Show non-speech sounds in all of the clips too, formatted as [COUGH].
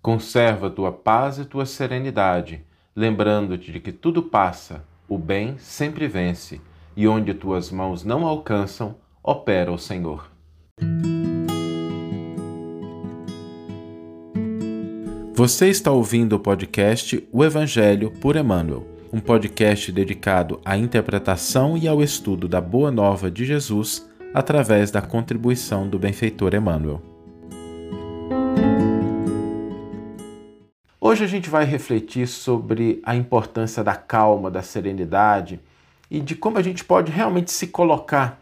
Conserva tua paz e tua serenidade, lembrando-te de que tudo passa, o bem sempre vence, e onde tuas mãos não alcançam, opera o Senhor. Você está ouvindo o podcast O Evangelho por Emmanuel, um podcast dedicado à interpretação e ao estudo da Boa Nova de Jesus através da contribuição do benfeitor Emmanuel. Hoje a gente vai refletir sobre a importância da calma, da serenidade e de como a gente pode realmente se colocar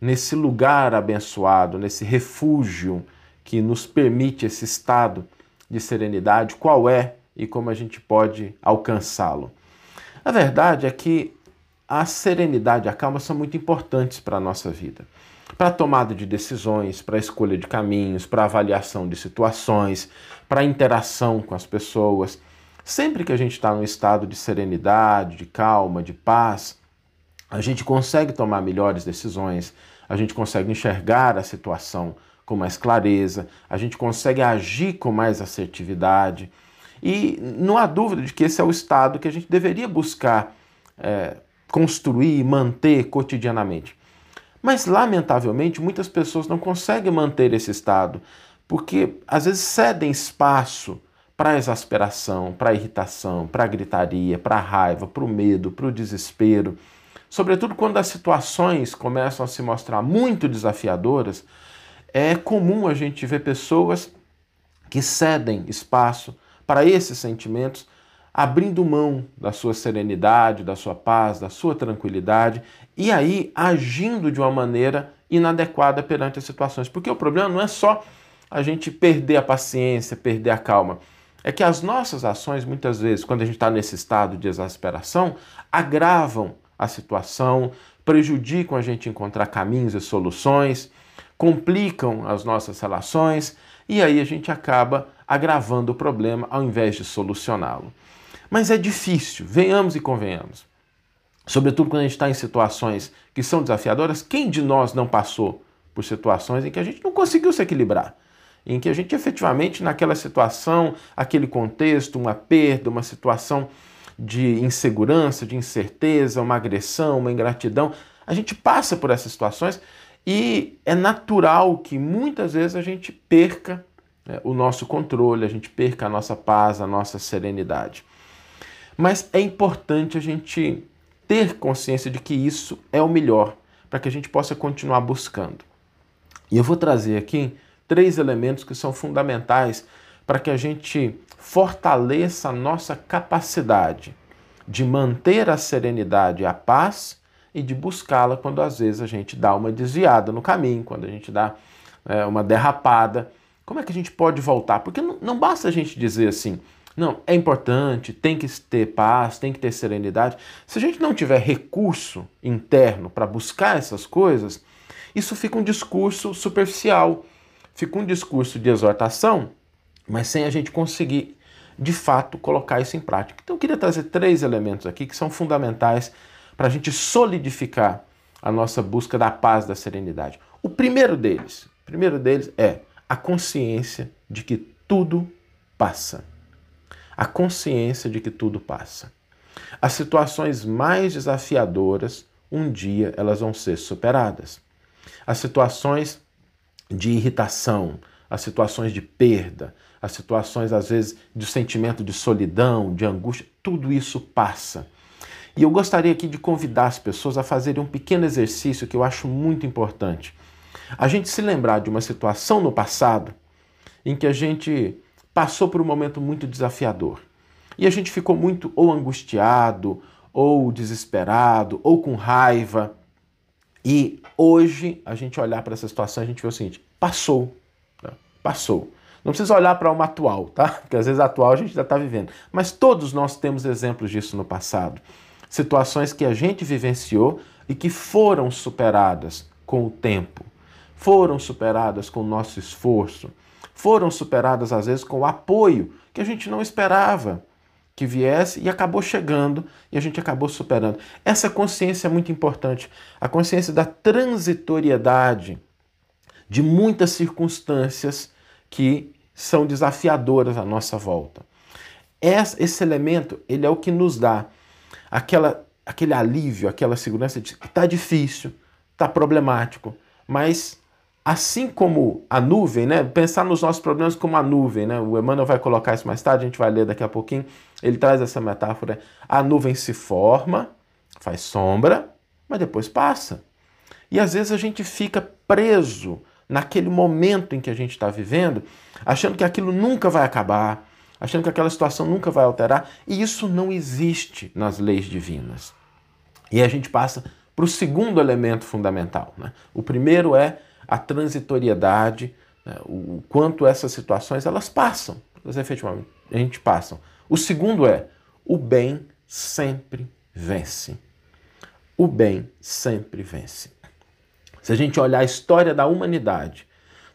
nesse lugar abençoado, nesse refúgio que nos permite esse estado de serenidade, qual é e como a gente pode alcançá-lo. A verdade é que a serenidade e a calma são muito importantes para a nossa vida para tomada de decisões, para escolha de caminhos, para avaliação de situações, para interação com as pessoas. Sempre que a gente está num estado de serenidade, de calma, de paz, a gente consegue tomar melhores decisões, a gente consegue enxergar a situação com mais clareza, a gente consegue agir com mais assertividade. E não há dúvida de que esse é o estado que a gente deveria buscar é, construir e manter cotidianamente. Mas, lamentavelmente, muitas pessoas não conseguem manter esse estado, porque às vezes cedem espaço para exasperação, para irritação, para gritaria, para raiva, para o medo, para o desespero. Sobretudo quando as situações começam a se mostrar muito desafiadoras, é comum a gente ver pessoas que cedem espaço para esses sentimentos abrindo mão da sua serenidade, da sua paz, da sua tranquilidade e aí agindo de uma maneira inadequada perante as situações. Porque o problema não é só a gente perder a paciência, perder a calma. É que as nossas ações, muitas vezes, quando a gente está nesse estado de exasperação, agravam a situação, prejudicam a gente encontrar caminhos e soluções, complicam as nossas relações e aí a gente acaba agravando o problema ao invés de solucioná-lo. Mas é difícil, venhamos e convenhamos. Sobretudo quando a gente está em situações que são desafiadoras, quem de nós não passou por situações em que a gente não conseguiu se equilibrar? Em que a gente efetivamente, naquela situação, aquele contexto, uma perda, uma situação de insegurança, de incerteza, uma agressão, uma ingratidão, a gente passa por essas situações e é natural que muitas vezes a gente perca né, o nosso controle, a gente perca a nossa paz, a nossa serenidade. Mas é importante a gente ter consciência de que isso é o melhor para que a gente possa continuar buscando. E eu vou trazer aqui três elementos que são fundamentais para que a gente fortaleça a nossa capacidade de manter a serenidade e a paz e de buscá-la quando às vezes a gente dá uma desviada no caminho, quando a gente dá é, uma derrapada. Como é que a gente pode voltar? Porque não, não basta a gente dizer assim, não, é importante, tem que ter paz, tem que ter serenidade. Se a gente não tiver recurso interno para buscar essas coisas, isso fica um discurso superficial, fica um discurso de exortação, mas sem a gente conseguir de fato colocar isso em prática. Então eu queria trazer três elementos aqui que são fundamentais para a gente solidificar a nossa busca da paz, da serenidade. O primeiro deles, o primeiro deles é a consciência de que tudo passa a consciência de que tudo passa. As situações mais desafiadoras, um dia elas vão ser superadas. As situações de irritação, as situações de perda, as situações às vezes de sentimento de solidão, de angústia, tudo isso passa. E eu gostaria aqui de convidar as pessoas a fazerem um pequeno exercício que eu acho muito importante. A gente se lembrar de uma situação no passado em que a gente passou por um momento muito desafiador. E a gente ficou muito ou angustiado, ou desesperado, ou com raiva. E hoje a gente olhar para essa situação, a gente vê o seguinte: passou. Né? Passou. Não precisa olhar para uma atual, tá? [LAUGHS] Porque às vezes a atual a gente já está vivendo. Mas todos nós temos exemplos disso no passado. Situações que a gente vivenciou e que foram superadas com o tempo, foram superadas com o nosso esforço, foram superadas às vezes com o apoio que a gente não esperava que viesse e acabou chegando e a gente acabou superando. Essa consciência é muito importante, a consciência da transitoriedade de muitas circunstâncias que são desafiadoras à nossa volta. Esse elemento ele é o que nos dá aquela, aquele alívio, aquela segurança de que está difícil, está problemático, mas assim como a nuvem, né? Pensar nos nossos problemas como a nuvem, né? O Emmanuel vai colocar isso mais tarde, a gente vai ler daqui a pouquinho. Ele traz essa metáfora. A nuvem se forma, faz sombra, mas depois passa. E às vezes a gente fica preso naquele momento em que a gente está vivendo, achando que aquilo nunca vai acabar, achando que aquela situação nunca vai alterar, e isso não existe nas leis divinas. E a gente passa para o segundo elemento fundamental. Né? O primeiro é a transitoriedade, né, o quanto essas situações elas passam, elas efetivamente a gente passam. O segundo é o bem sempre vence. O bem sempre vence. Se a gente olhar a história da humanidade,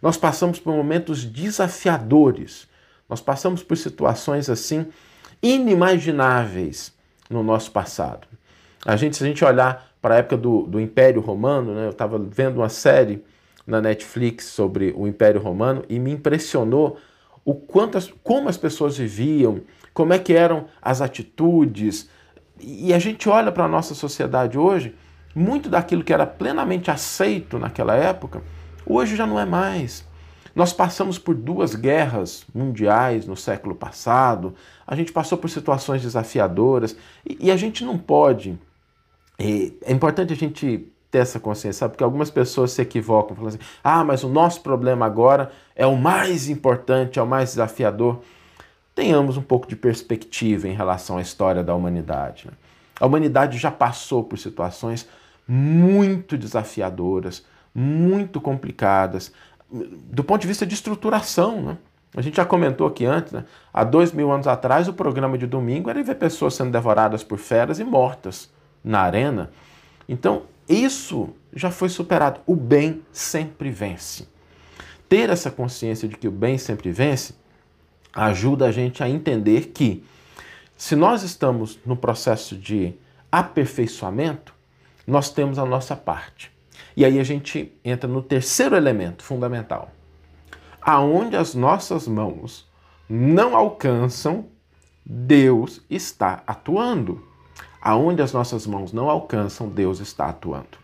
nós passamos por momentos desafiadores, nós passamos por situações assim inimagináveis no nosso passado. A gente, se a gente olhar para a época do, do Império Romano, né, eu estava vendo uma série na Netflix sobre o Império Romano e me impressionou o quanto as, como as pessoas viviam, como é que eram as atitudes. E a gente olha para a nossa sociedade hoje, muito daquilo que era plenamente aceito naquela época, hoje já não é mais. Nós passamos por duas guerras mundiais no século passado, a gente passou por situações desafiadoras e, e a gente não pode. É importante a gente ter essa consciência, sabe? Porque algumas pessoas se equivocam, falando assim: ah, mas o nosso problema agora é o mais importante, é o mais desafiador. Tenhamos um pouco de perspectiva em relação à história da humanidade. Né? A humanidade já passou por situações muito desafiadoras, muito complicadas, do ponto de vista de estruturação. Né? A gente já comentou aqui antes, né? há dois mil anos atrás, o programa de domingo era ver pessoas sendo devoradas por feras e mortas na arena. Então, isso já foi superado. O bem sempre vence. Ter essa consciência de que o bem sempre vence ajuda a gente a entender que, se nós estamos no processo de aperfeiçoamento, nós temos a nossa parte. E aí a gente entra no terceiro elemento fundamental. Aonde as nossas mãos não alcançam, Deus está atuando. Aonde as nossas mãos não alcançam, Deus está atuando.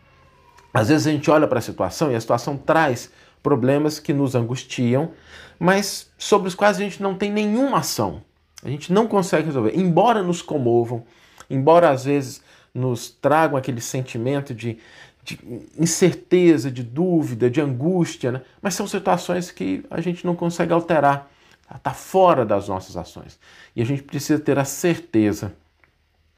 Às vezes a gente olha para a situação e a situação traz problemas que nos angustiam, mas sobre os quais a gente não tem nenhuma ação. A gente não consegue resolver. Embora nos comovam, embora às vezes nos tragam aquele sentimento de, de incerteza, de dúvida, de angústia, né? mas são situações que a gente não consegue alterar. Está fora das nossas ações. E a gente precisa ter a certeza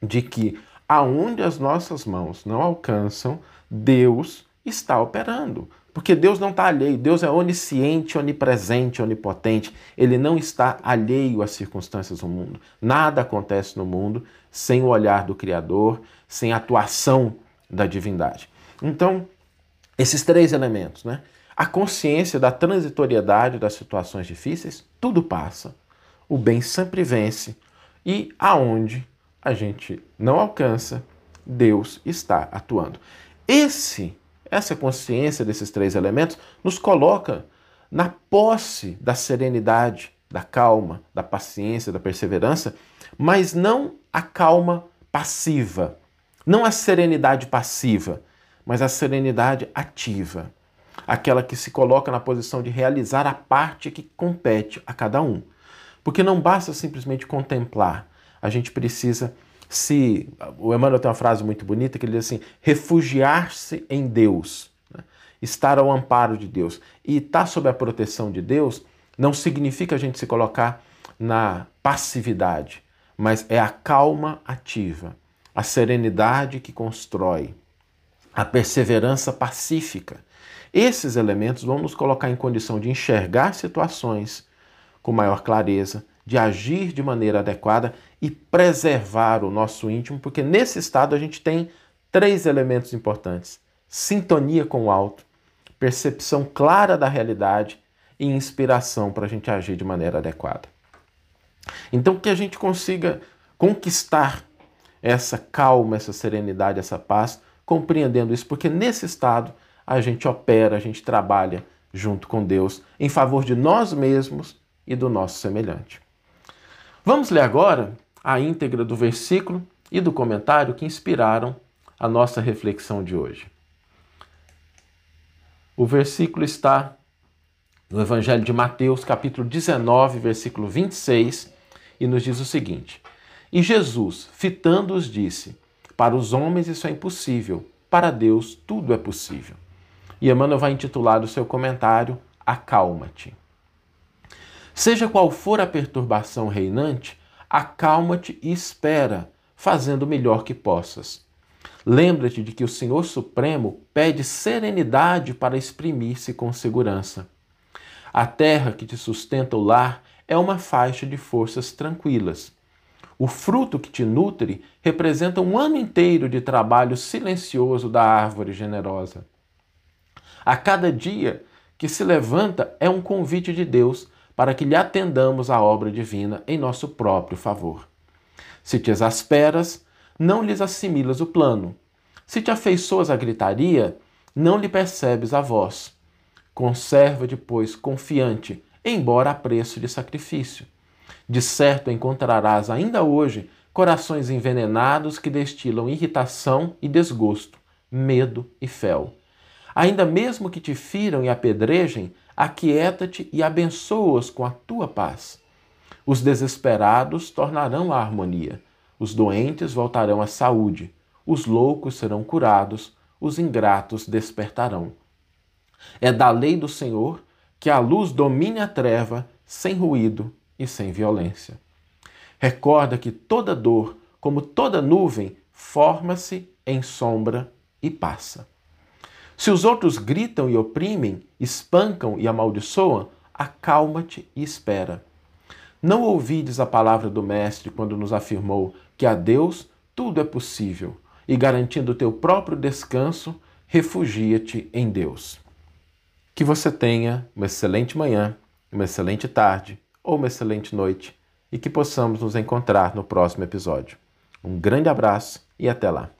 de que aonde as nossas mãos não alcançam, Deus está operando. Porque Deus não está alheio, Deus é onisciente, onipresente, onipotente. Ele não está alheio às circunstâncias do mundo. Nada acontece no mundo sem o olhar do Criador, sem a atuação da divindade. Então, esses três elementos, né? A consciência da transitoriedade das situações difíceis, tudo passa. O bem sempre vence. E aonde a gente não alcança, Deus está atuando. Esse, essa consciência desses três elementos nos coloca na posse da serenidade, da calma, da paciência, da perseverança, mas não a calma passiva, não a serenidade passiva, mas a serenidade ativa, aquela que se coloca na posição de realizar a parte que compete a cada um. Porque não basta simplesmente contemplar, a gente precisa se. O Emmanuel tem uma frase muito bonita que ele diz assim: refugiar-se em Deus, né? estar ao amparo de Deus. E estar sob a proteção de Deus não significa a gente se colocar na passividade, mas é a calma ativa, a serenidade que constrói, a perseverança pacífica. Esses elementos vão nos colocar em condição de enxergar situações com maior clareza, de agir de maneira adequada e preservar o nosso íntimo, porque nesse estado a gente tem três elementos importantes: sintonia com o alto, percepção clara da realidade e inspiração para a gente agir de maneira adequada. Então, que a gente consiga conquistar essa calma, essa serenidade, essa paz, compreendendo isso, porque nesse estado a gente opera, a gente trabalha junto com Deus em favor de nós mesmos e do nosso semelhante. Vamos ler agora a íntegra do versículo e do comentário que inspiraram a nossa reflexão de hoje. O versículo está no Evangelho de Mateus, capítulo 19, versículo 26, e nos diz o seguinte: E Jesus, fitando-os, disse: Para os homens isso é impossível, para Deus tudo é possível. E Emmanuel vai intitular o seu comentário Acalma-te. Seja qual for a perturbação reinante, acalma-te e espera, fazendo o melhor que possas. Lembra-te de que o Senhor Supremo pede serenidade para exprimir-se com segurança. A terra que te sustenta o lar é uma faixa de forças tranquilas. O fruto que te nutre representa um ano inteiro de trabalho silencioso da árvore generosa. A cada dia que se levanta é um convite de Deus para que lhe atendamos a obra divina em nosso próprio favor. Se te exasperas, não lhes assimilas o plano. Se te afeiçoas à gritaria, não lhe percebes a voz. Conserva-te, pois, confiante, embora a preço de sacrifício. De certo encontrarás ainda hoje corações envenenados que destilam irritação e desgosto, medo e fel. Ainda mesmo que te firam e apedrejem, aquieta-te e abençoa-os com a tua paz. Os desesperados tornarão a harmonia os doentes voltarão à saúde, os loucos serão curados, os ingratos despertarão. É da lei do Senhor que a luz domine a treva sem ruído e sem violência. Recorda que toda dor, como toda nuvem, forma-se em sombra e passa. Se os outros gritam e oprimem, espancam e amaldiçoam, acalma-te e espera. Não ouvides a palavra do Mestre quando nos afirmou que a Deus tudo é possível e, garantindo o teu próprio descanso, refugia-te em Deus. Que você tenha uma excelente manhã, uma excelente tarde ou uma excelente noite e que possamos nos encontrar no próximo episódio. Um grande abraço e até lá!